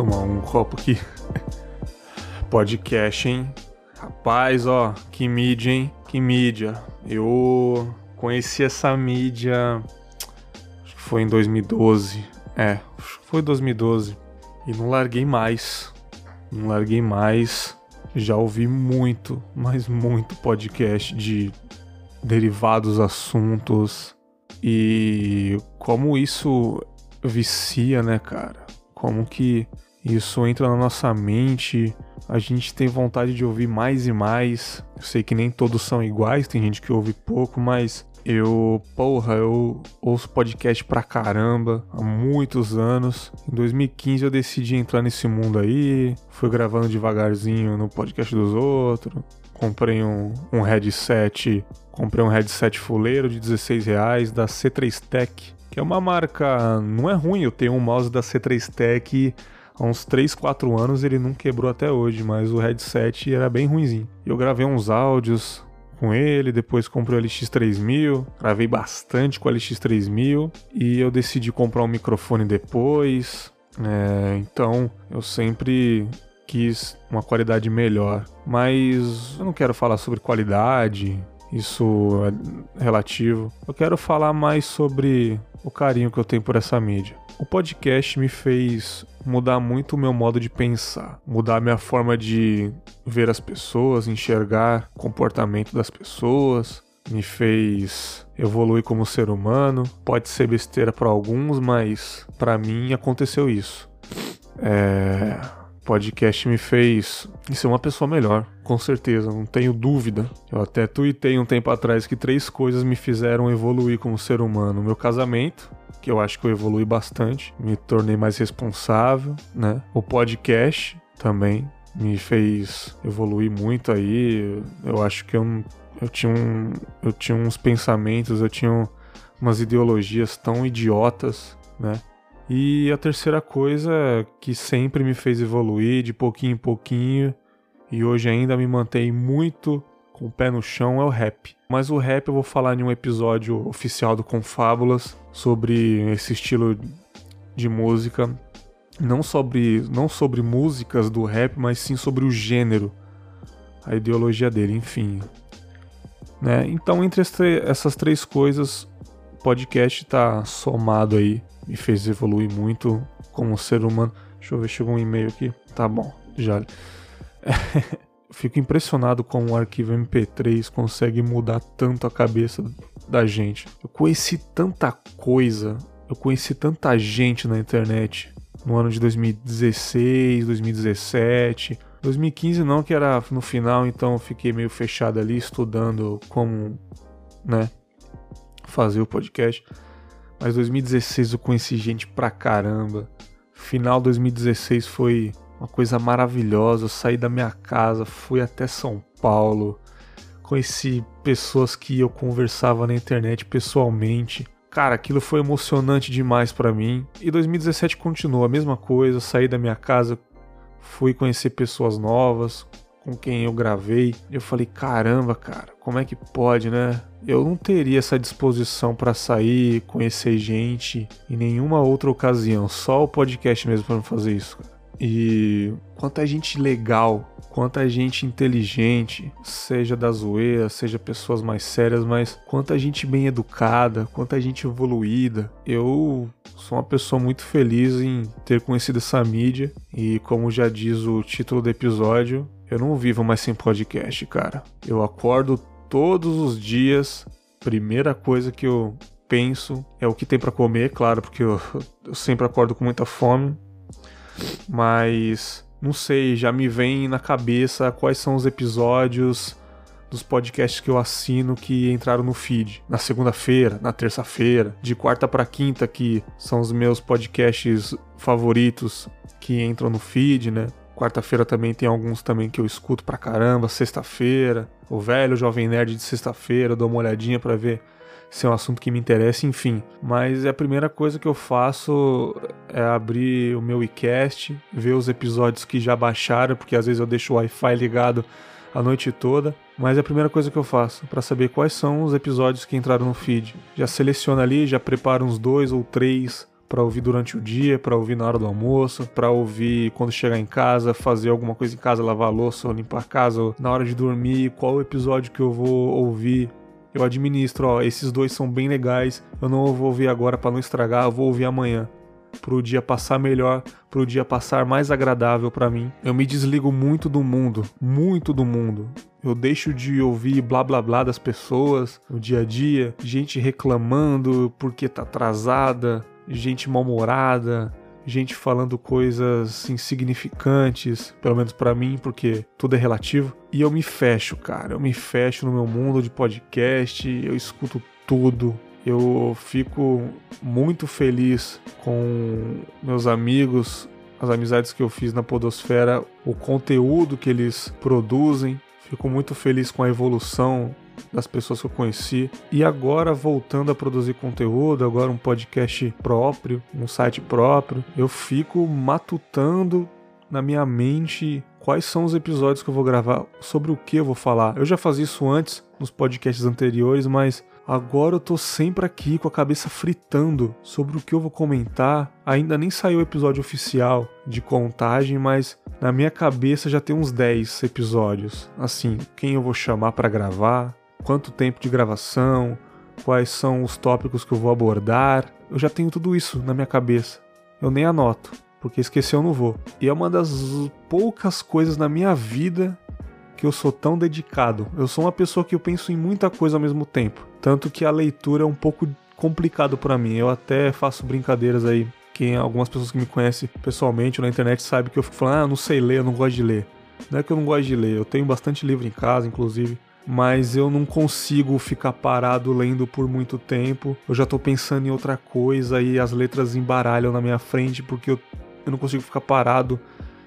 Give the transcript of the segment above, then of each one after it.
tomar um copo aqui. Podcast, hein? Rapaz, ó, que mídia, hein? Que mídia. Eu conheci essa mídia. Acho que foi em 2012. É, acho que foi 2012. E não larguei mais. Não larguei mais. Já ouvi muito, mas muito podcast de derivados assuntos. E como isso vicia, né, cara? Como que isso entra na nossa mente, a gente tem vontade de ouvir mais e mais. Eu sei que nem todos são iguais, tem gente que ouve pouco, mas eu, porra, eu ouço podcast pra caramba há muitos anos. Em 2015 eu decidi entrar nesse mundo aí, fui gravando devagarzinho no podcast dos outros. Comprei um, um headset, comprei um headset fuleiro de 16 reais da C3 Tech, que é uma marca, não é ruim, eu tenho um mouse da C3 Tech há uns 3, 4 anos ele não quebrou até hoje, mas o headset era bem ruimzinho. Eu gravei uns áudios com ele, depois comprei o LX3000, gravei bastante com o LX3000 e eu decidi comprar um microfone depois. É, então eu sempre quis uma qualidade melhor, mas eu não quero falar sobre qualidade, isso é relativo. Eu quero falar mais sobre o carinho que eu tenho por essa mídia. O podcast me fez mudar muito o meu modo de pensar, mudar a minha forma de ver as pessoas, enxergar o comportamento das pessoas, me fez evoluir como ser humano. Pode ser besteira para alguns, mas para mim aconteceu isso. É podcast me fez ser uma pessoa melhor, com certeza, não tenho dúvida. Eu até tuitei um tempo atrás que três coisas me fizeram evoluir como ser humano: meu casamento, que eu acho que eu evolui bastante, me tornei mais responsável, né? O podcast também me fez evoluir muito aí. Eu acho que eu, eu tinha um, eu tinha uns pensamentos, eu tinha umas ideologias tão idiotas, né? E a terceira coisa que sempre me fez evoluir de pouquinho em pouquinho e hoje ainda me mantém muito com o pé no chão é o rap. Mas o rap eu vou falar em um episódio oficial do Confábulas sobre esse estilo de música, não sobre não sobre músicas do rap, mas sim sobre o gênero, a ideologia dele, enfim. Né? Então, entre essas três coisas, o podcast está somado aí me fez evoluir muito como ser humano. Deixa eu ver, chegou um e-mail aqui. Tá bom, já. Fico impressionado como o arquivo MP3 consegue mudar tanto a cabeça da gente. Eu conheci tanta coisa, eu conheci tanta gente na internet no ano de 2016, 2017. 2015 não, que era no final, então eu fiquei meio fechado ali estudando como, né, fazer o podcast. Mas 2016 eu conheci gente pra caramba. Final 2016 foi uma coisa maravilhosa. Eu saí da minha casa, fui até São Paulo. Conheci pessoas que eu conversava na internet pessoalmente. Cara, aquilo foi emocionante demais para mim. E 2017 continuou a mesma coisa. Saí da minha casa, fui conhecer pessoas novas, com quem eu gravei. Eu falei, caramba, cara, como é que pode, né? Eu não teria essa disposição para sair, conhecer gente em nenhuma outra ocasião, só o podcast mesmo para fazer isso. Cara. E quanta gente legal, quanta gente inteligente, seja da zoeira, seja pessoas mais sérias, mas quanta gente bem educada, quanta gente evoluída. Eu sou uma pessoa muito feliz em ter conhecido essa mídia e, como já diz o título do episódio, eu não vivo mais sem podcast, cara. Eu acordo todos os dias, primeira coisa que eu penso é o que tem para comer, claro, porque eu, eu sempre acordo com muita fome. Mas não sei, já me vem na cabeça quais são os episódios dos podcasts que eu assino que entraram no feed. Na segunda-feira, na terça-feira, de quarta para quinta, que são os meus podcasts favoritos que entram no feed, né? Quarta-feira também tem alguns também que eu escuto pra caramba. Sexta-feira, o velho Jovem Nerd de sexta-feira, dou uma olhadinha para ver se é um assunto que me interessa, enfim. Mas a primeira coisa que eu faço é abrir o meu iCast, ver os episódios que já baixaram, porque às vezes eu deixo o Wi-Fi ligado a noite toda. Mas é a primeira coisa que eu faço para saber quais são os episódios que entraram no feed. Já seleciono ali, já preparo uns dois ou três para ouvir durante o dia, para ouvir na hora do almoço, para ouvir quando chegar em casa, fazer alguma coisa em casa, lavar a louça, ou limpar a casa, ou na hora de dormir, qual o episódio que eu vou ouvir. Eu administro, ó, esses dois são bem legais, eu não vou ouvir agora para não estragar, eu vou ouvir amanhã pro dia passar melhor, pro dia passar mais agradável para mim. Eu me desligo muito do mundo, muito do mundo. Eu deixo de ouvir blá blá blá das pessoas no dia a dia, gente reclamando porque tá atrasada, gente mal-humorada, gente falando coisas insignificantes, pelo menos para mim, porque tudo é relativo. E eu me fecho, cara. Eu me fecho no meu mundo de podcast, eu escuto tudo, eu fico muito feliz com meus amigos, as amizades que eu fiz na Podosfera, o conteúdo que eles produzem. Fico muito feliz com a evolução das pessoas que eu conheci. E agora, voltando a produzir conteúdo, agora um podcast próprio, um site próprio, eu fico matutando na minha mente quais são os episódios que eu vou gravar, sobre o que eu vou falar. Eu já fazia isso antes nos podcasts anteriores, mas Agora eu tô sempre aqui com a cabeça fritando sobre o que eu vou comentar. Ainda nem saiu o episódio oficial de contagem, mas na minha cabeça já tem uns 10 episódios. Assim, quem eu vou chamar para gravar, quanto tempo de gravação, quais são os tópicos que eu vou abordar. Eu já tenho tudo isso na minha cabeça. Eu nem anoto, porque esquecer eu não vou. E é uma das poucas coisas na minha vida que eu sou tão dedicado. Eu sou uma pessoa que eu penso em muita coisa ao mesmo tempo. Tanto que a leitura é um pouco complicado para mim. Eu até faço brincadeiras aí. Quem algumas pessoas que me conhecem pessoalmente na internet sabe que eu fico falando: "Ah, não sei ler, eu não gosto de ler". Não é que eu não gosto de ler, eu tenho bastante livro em casa, inclusive, mas eu não consigo ficar parado lendo por muito tempo. Eu já tô pensando em outra coisa e as letras embaralham na minha frente porque eu, eu não consigo ficar parado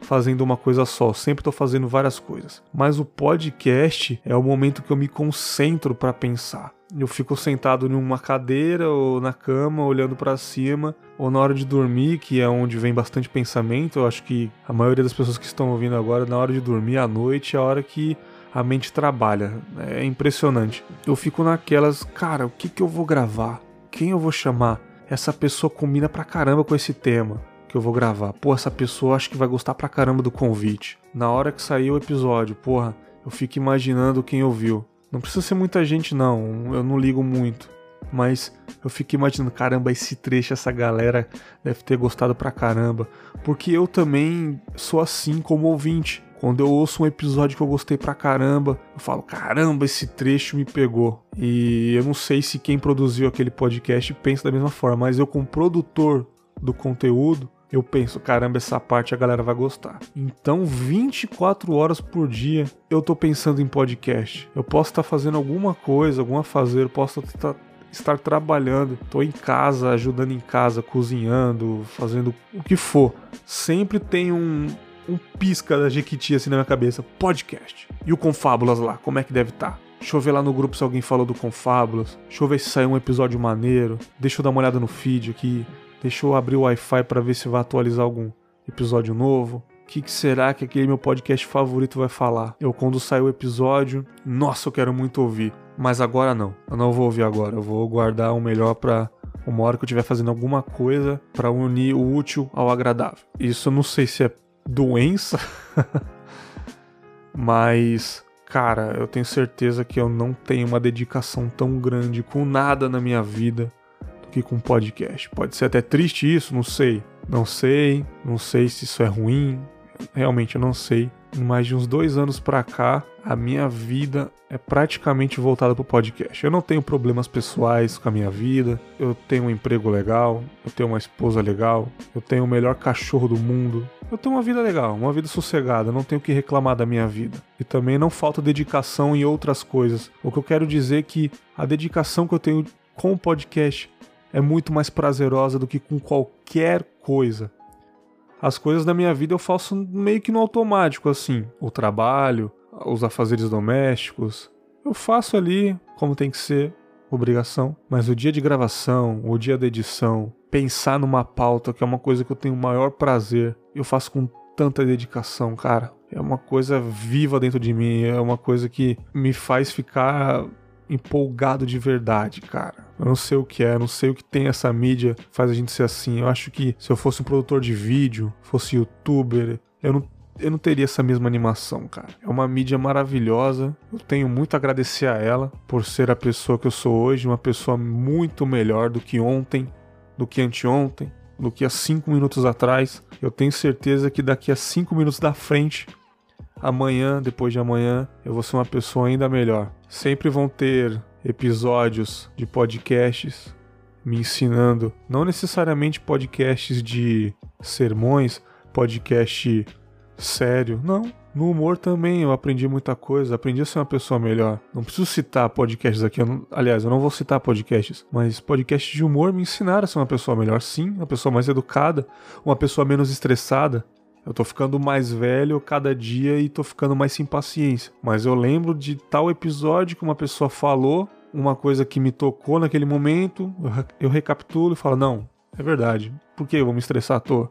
fazendo uma coisa só, sempre estou fazendo várias coisas. Mas o podcast é o momento que eu me concentro para pensar. Eu fico sentado em uma cadeira ou na cama, olhando para cima, ou na hora de dormir, que é onde vem bastante pensamento. Eu acho que a maioria das pessoas que estão ouvindo agora, na hora de dormir à noite, é a hora que a mente trabalha. É impressionante. Eu fico naquelas, cara, o que, que eu vou gravar? Quem eu vou chamar? Essa pessoa combina pra caramba com esse tema que eu vou gravar. Pô, essa pessoa acho que vai gostar pra caramba do convite. Na hora que sair o episódio, porra, eu fico imaginando quem ouviu. Não precisa ser muita gente, não, eu não ligo muito. Mas eu fico imaginando, caramba, esse trecho, essa galera deve ter gostado pra caramba. Porque eu também sou assim como ouvinte. Quando eu ouço um episódio que eu gostei pra caramba, eu falo, caramba, esse trecho me pegou. E eu não sei se quem produziu aquele podcast pensa da mesma forma, mas eu, como produtor do conteúdo, eu penso, caramba, essa parte a galera vai gostar. Então, 24 horas por dia eu tô pensando em podcast. Eu posso estar tá fazendo alguma coisa, alguma fazer, posso tá, estar trabalhando, tô em casa, ajudando em casa, cozinhando, fazendo o que for. Sempre tem um, um pisca da Jequiti assim na minha cabeça, podcast. E o Confábulas lá, como é que deve estar? Tá? Deixa eu ver lá no grupo se alguém falou do Confábulas. Deixa eu ver se saiu um episódio maneiro. Deixa eu dar uma olhada no feed aqui. Deixa eu abrir o Wi-Fi para ver se vai atualizar algum episódio novo. O que, que, será que aquele meu podcast favorito vai falar? Eu, quando sair o episódio, nossa, eu quero muito ouvir. Mas agora não. Eu não vou ouvir agora. Eu vou guardar o melhor para uma hora que eu estiver fazendo alguma coisa para unir o útil ao agradável. Isso eu não sei se é doença, mas cara, eu tenho certeza que eu não tenho uma dedicação tão grande com nada na minha vida que com podcast. Pode ser até triste isso, não sei. Não sei, não sei se isso é ruim. Realmente eu não sei. Em mais de uns dois anos pra cá, a minha vida é praticamente voltada pro podcast. Eu não tenho problemas pessoais com a minha vida. Eu tenho um emprego legal. Eu tenho uma esposa legal. Eu tenho o melhor cachorro do mundo. Eu tenho uma vida legal, uma vida sossegada. Não tenho o que reclamar da minha vida. E também não falta dedicação em outras coisas. O que eu quero dizer é que a dedicação que eu tenho com o podcast é muito mais prazerosa do que com qualquer coisa. As coisas da minha vida eu faço meio que no automático, assim. O trabalho, os afazeres domésticos. Eu faço ali como tem que ser, obrigação. Mas o dia de gravação, o dia da edição, pensar numa pauta, que é uma coisa que eu tenho o maior prazer, eu faço com tanta dedicação, cara. É uma coisa viva dentro de mim, é uma coisa que me faz ficar empolgado de verdade, cara. Eu não sei o que é, não sei o que tem essa mídia faz a gente ser assim. Eu acho que se eu fosse um produtor de vídeo, fosse youtuber, eu não eu não teria essa mesma animação, cara. É uma mídia maravilhosa. Eu tenho muito a agradecer a ela por ser a pessoa que eu sou hoje, uma pessoa muito melhor do que ontem, do que anteontem, do que há cinco minutos atrás. Eu tenho certeza que daqui a cinco minutos da frente, amanhã, depois de amanhã, eu vou ser uma pessoa ainda melhor. Sempre vão ter episódios de podcasts me ensinando, não necessariamente podcasts de sermões, podcast sério. Não. No humor também eu aprendi muita coisa, aprendi a ser uma pessoa melhor. Não preciso citar podcasts aqui, eu não, aliás, eu não vou citar podcasts, mas podcasts de humor me ensinaram a ser uma pessoa melhor, sim, uma pessoa mais educada, uma pessoa menos estressada. Eu tô ficando mais velho cada dia e tô ficando mais sem paciência. Mas eu lembro de tal episódio que uma pessoa falou uma coisa que me tocou naquele momento, eu recapitulo e falo: não, é verdade. Por que eu vou me estressar à toa?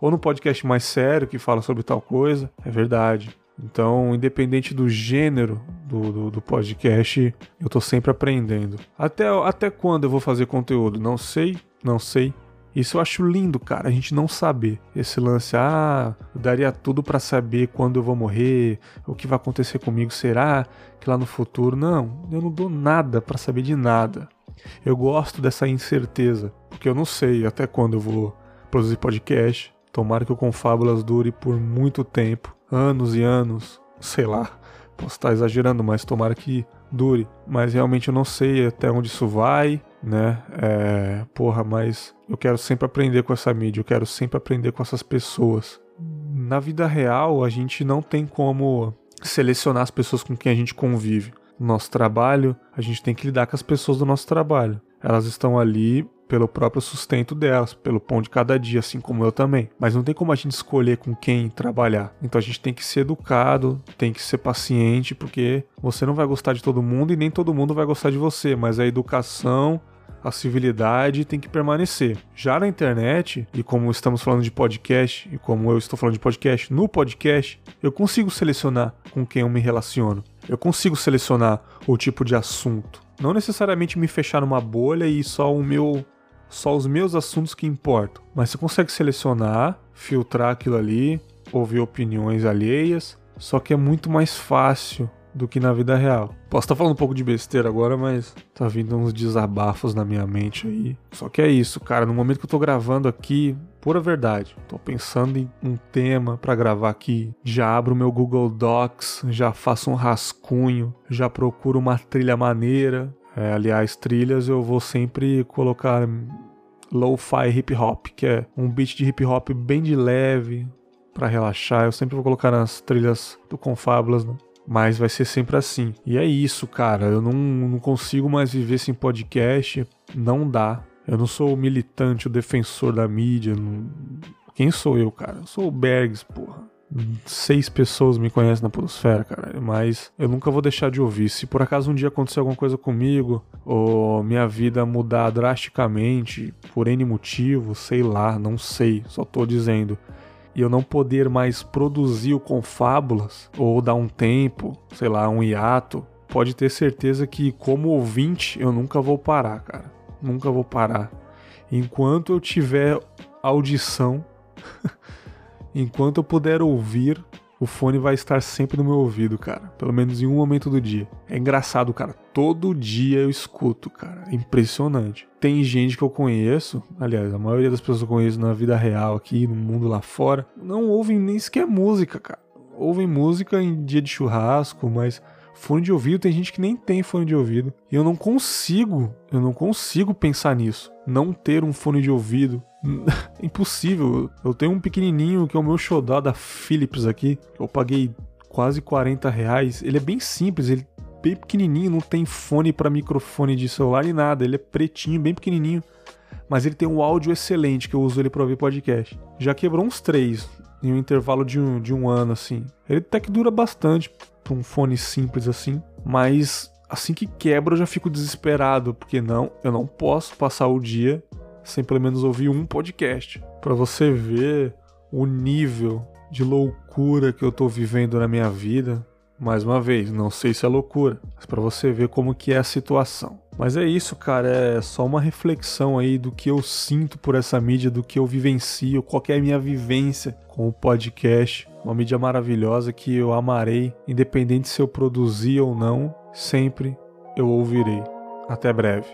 ou no podcast mais sério que fala sobre tal coisa, é verdade. Então, independente do gênero do, do, do, podcast, eu tô sempre aprendendo. Até, até quando eu vou fazer conteúdo? Não sei, não sei. Isso eu acho lindo, cara, a gente não saber. Esse lance, ah, eu daria tudo para saber quando eu vou morrer, o que vai acontecer comigo, será que lá no futuro? Não, eu não dou nada para saber de nada. Eu gosto dessa incerteza, porque eu não sei até quando eu vou produzir podcast, Tomara que o Confábulas dure por muito tempo, anos e anos, sei lá. Posso estar exagerando, mas tomara que dure. Mas realmente eu não sei até onde isso vai, né? É, porra, mas eu quero sempre aprender com essa mídia, eu quero sempre aprender com essas pessoas. Na vida real, a gente não tem como selecionar as pessoas com quem a gente convive. No nosso trabalho, a gente tem que lidar com as pessoas do nosso trabalho. Elas estão ali pelo próprio sustento delas, pelo pão de cada dia, assim como eu também. Mas não tem como a gente escolher com quem trabalhar. Então a gente tem que ser educado, tem que ser paciente, porque você não vai gostar de todo mundo e nem todo mundo vai gostar de você, mas a educação a civilidade tem que permanecer. Já na internet, e como estamos falando de podcast, e como eu estou falando de podcast, no podcast, eu consigo selecionar com quem eu me relaciono. Eu consigo selecionar o tipo de assunto. Não necessariamente me fechar numa bolha e só o meu só os meus assuntos que importam, mas você consegue selecionar, filtrar aquilo ali, ouvir opiniões alheias, só que é muito mais fácil do que na vida real. Posso estar falando um pouco de besteira agora, mas tá vindo uns desabafos na minha mente aí. Só que é isso, cara. No momento que eu tô gravando aqui, pura verdade. Tô pensando em um tema para gravar aqui. Já abro meu Google Docs, já faço um rascunho, já procuro uma trilha maneira, é, aliás, trilhas eu vou sempre colocar lo-fi hip hop, que é um beat de hip hop bem de leve para relaxar. Eu sempre vou colocar nas trilhas do Confábulas, né? Mas vai ser sempre assim. E é isso, cara. Eu não, não consigo mais viver sem podcast. Não dá. Eu não sou o militante, o defensor da mídia. Não... Quem sou eu, cara? Eu sou o Bergs, porra seis pessoas me conhecem na Podosfera, cara. Mas eu nunca vou deixar de ouvir. Se por acaso um dia acontecer alguma coisa comigo, ou minha vida mudar drasticamente, por N motivo, sei lá, não sei, só tô dizendo. E eu não poder mais produzir o Confábulas, ou dar um tempo, sei lá, um hiato, pode ter certeza que, como ouvinte, eu nunca vou parar, cara. Nunca vou parar. Enquanto eu tiver audição. enquanto eu puder ouvir, o fone vai estar sempre no meu ouvido, cara. Pelo menos em um momento do dia. É engraçado, cara. Todo dia eu escuto, cara. É impressionante. Tem gente que eu conheço, aliás, a maioria das pessoas que eu conheço na vida real aqui, no mundo lá fora, não ouvem nem sequer música, cara. Ouvem música em dia de churrasco, mas fone de ouvido tem gente que nem tem fone de ouvido. E eu não consigo, eu não consigo pensar nisso. Não ter um fone de ouvido Impossível. Eu tenho um pequenininho que é o meu xodó da Philips aqui. Eu paguei quase 40 reais. Ele é bem simples, ele é bem pequenininho, não tem fone para microfone de celular nem nada. Ele é pretinho, bem pequenininho. Mas ele tem um áudio excelente que eu uso ele para ouvir podcast. Já quebrou uns três em um intervalo de um, de um ano, assim. Ele até que dura bastante um fone simples assim, mas assim que quebra eu já fico desesperado, porque não, eu não posso passar o dia sem pelo menos ouvir um podcast. Para você ver o nível de loucura que eu tô vivendo na minha vida. Mais uma vez, não sei se é loucura, mas para você ver como que é a situação. Mas é isso, cara, é só uma reflexão aí do que eu sinto por essa mídia, do que eu vivencio, qual é a minha vivência com o podcast. Uma mídia maravilhosa que eu amarei, independente se eu produzir ou não, sempre eu ouvirei. Até breve.